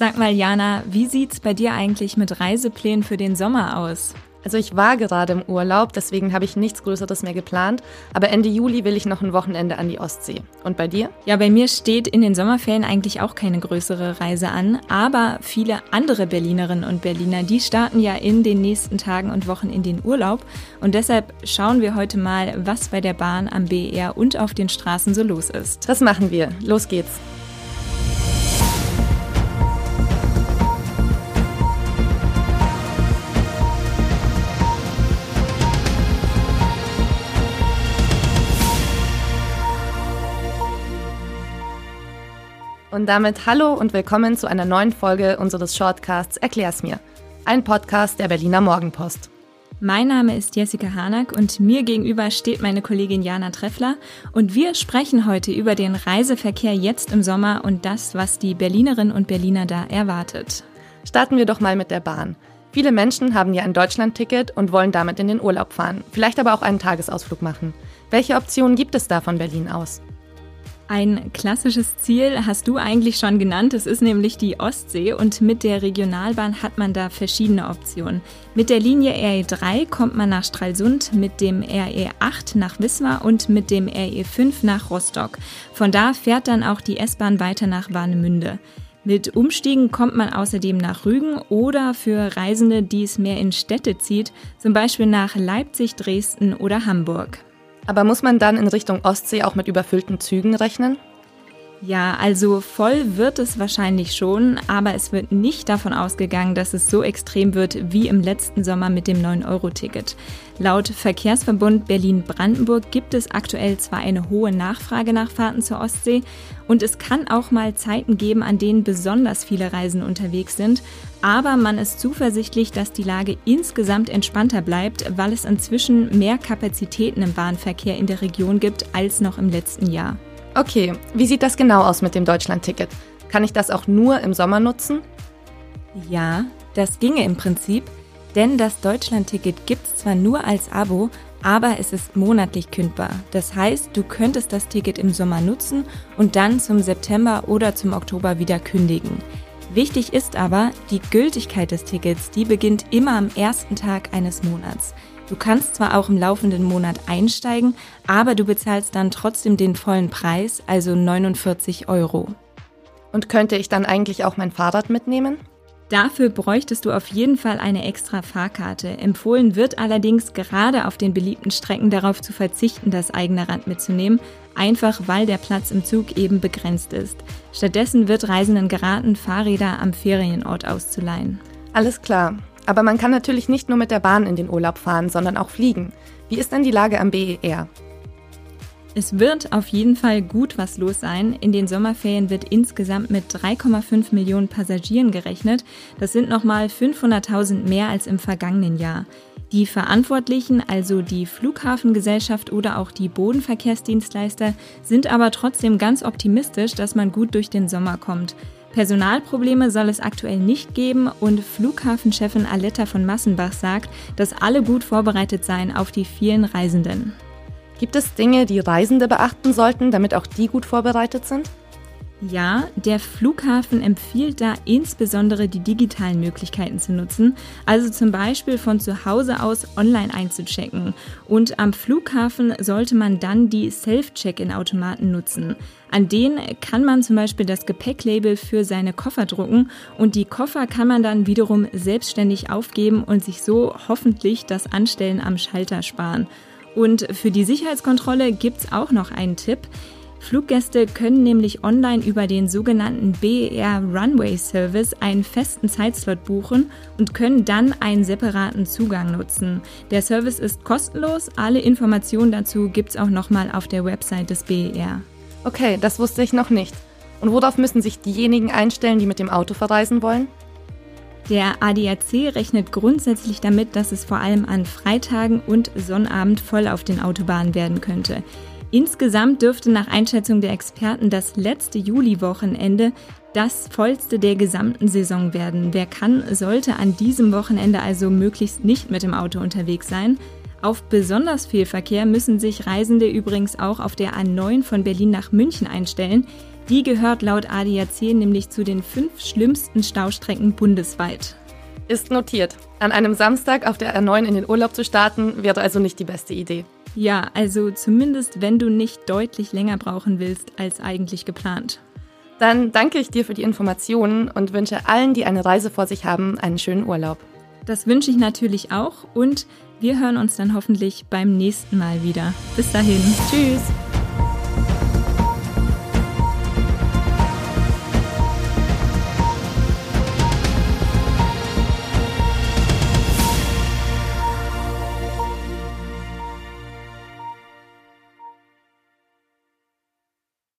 Sag mal, Jana, wie sieht's bei dir eigentlich mit Reiseplänen für den Sommer aus? Also ich war gerade im Urlaub, deswegen habe ich nichts Größeres mehr geplant. Aber Ende Juli will ich noch ein Wochenende an die Ostsee. Und bei dir? Ja, bei mir steht in den Sommerferien eigentlich auch keine größere Reise an. Aber viele andere Berlinerinnen und Berliner, die starten ja in den nächsten Tagen und Wochen in den Urlaub. Und deshalb schauen wir heute mal, was bei der Bahn am BER und auf den Straßen so los ist. Das machen wir. Los geht's. Und damit hallo und willkommen zu einer neuen Folge unseres Shortcasts Erklär's mir. Ein Podcast der Berliner Morgenpost. Mein Name ist Jessica Harnack und mir gegenüber steht meine Kollegin Jana Treffler und wir sprechen heute über den Reiseverkehr jetzt im Sommer und das, was die Berlinerinnen und Berliner da erwartet. Starten wir doch mal mit der Bahn. Viele Menschen haben ja ein Deutschlandticket und wollen damit in den Urlaub fahren, vielleicht aber auch einen Tagesausflug machen. Welche Optionen gibt es da von Berlin aus? Ein klassisches Ziel hast du eigentlich schon genannt. Es ist nämlich die Ostsee und mit der Regionalbahn hat man da verschiedene Optionen. Mit der Linie RE3 kommt man nach Stralsund, mit dem RE8 nach Wismar und mit dem RE5 nach Rostock. Von da fährt dann auch die S-Bahn weiter nach Warnemünde. Mit Umstiegen kommt man außerdem nach Rügen oder für Reisende, die es mehr in Städte zieht, zum Beispiel nach Leipzig, Dresden oder Hamburg. Aber muss man dann in Richtung Ostsee auch mit überfüllten Zügen rechnen? Ja, also voll wird es wahrscheinlich schon, aber es wird nicht davon ausgegangen, dass es so extrem wird wie im letzten Sommer mit dem 9-Euro-Ticket. Laut Verkehrsverbund Berlin-Brandenburg gibt es aktuell zwar eine hohe Nachfrage nach Fahrten zur Ostsee und es kann auch mal Zeiten geben, an denen besonders viele Reisen unterwegs sind, aber man ist zuversichtlich, dass die Lage insgesamt entspannter bleibt, weil es inzwischen mehr Kapazitäten im Bahnverkehr in der Region gibt als noch im letzten Jahr. Okay, wie sieht das genau aus mit dem Deutschland-Ticket? Kann ich das auch nur im Sommer nutzen? Ja, das ginge im Prinzip, denn das Deutschland-Ticket gibt es zwar nur als Abo, aber es ist monatlich kündbar. Das heißt, du könntest das Ticket im Sommer nutzen und dann zum September oder zum Oktober wieder kündigen. Wichtig ist aber, die Gültigkeit des Tickets, die beginnt immer am ersten Tag eines Monats. Du kannst zwar auch im laufenden Monat einsteigen, aber du bezahlst dann trotzdem den vollen Preis, also 49 Euro. Und könnte ich dann eigentlich auch mein Fahrrad mitnehmen? Dafür bräuchtest du auf jeden Fall eine extra Fahrkarte. Empfohlen wird allerdings gerade auf den beliebten Strecken darauf zu verzichten, das eigene Rad mitzunehmen, einfach weil der Platz im Zug eben begrenzt ist. Stattdessen wird Reisenden geraten, Fahrräder am Ferienort auszuleihen. Alles klar. Aber man kann natürlich nicht nur mit der Bahn in den Urlaub fahren, sondern auch fliegen. Wie ist denn die Lage am BER? Es wird auf jeden Fall gut was los sein. In den Sommerferien wird insgesamt mit 3,5 Millionen Passagieren gerechnet. Das sind nochmal 500.000 mehr als im vergangenen Jahr. Die Verantwortlichen, also die Flughafengesellschaft oder auch die Bodenverkehrsdienstleister, sind aber trotzdem ganz optimistisch, dass man gut durch den Sommer kommt. Personalprobleme soll es aktuell nicht geben und Flughafenchefin Aletta von Massenbach sagt, dass alle gut vorbereitet seien auf die vielen Reisenden. Gibt es Dinge, die Reisende beachten sollten, damit auch die gut vorbereitet sind? Ja, der Flughafen empfiehlt da insbesondere die digitalen Möglichkeiten zu nutzen, also zum Beispiel von zu Hause aus online einzuchecken. Und am Flughafen sollte man dann die Self-Check-in-Automaten nutzen. An denen kann man zum Beispiel das Gepäcklabel für seine Koffer drucken und die Koffer kann man dann wiederum selbstständig aufgeben und sich so hoffentlich das Anstellen am Schalter sparen. Und für die Sicherheitskontrolle gibt's auch noch einen Tipp. Fluggäste können nämlich online über den sogenannten BER Runway Service einen festen Zeitslot buchen und können dann einen separaten Zugang nutzen. Der Service ist kostenlos, alle Informationen dazu gibt es auch nochmal auf der Website des BER. Okay, das wusste ich noch nicht. Und worauf müssen sich diejenigen einstellen, die mit dem Auto verreisen wollen? Der ADAC rechnet grundsätzlich damit, dass es vor allem an Freitagen und Sonnabend voll auf den Autobahnen werden könnte. Insgesamt dürfte nach Einschätzung der Experten das letzte Juliwochenende das vollste der gesamten Saison werden. Wer kann, sollte an diesem Wochenende also möglichst nicht mit dem Auto unterwegs sein. Auf besonders viel Verkehr müssen sich Reisende übrigens auch auf der A9 von Berlin nach München einstellen. Die gehört laut ADAC nämlich zu den fünf schlimmsten Staustrecken bundesweit. Ist notiert. An einem Samstag auf der R9 in den Urlaub zu starten, wäre also nicht die beste Idee. Ja, also zumindest wenn du nicht deutlich länger brauchen willst als eigentlich geplant. Dann danke ich dir für die Informationen und wünsche allen, die eine Reise vor sich haben, einen schönen Urlaub. Das wünsche ich natürlich auch und wir hören uns dann hoffentlich beim nächsten Mal wieder. Bis dahin. Tschüss.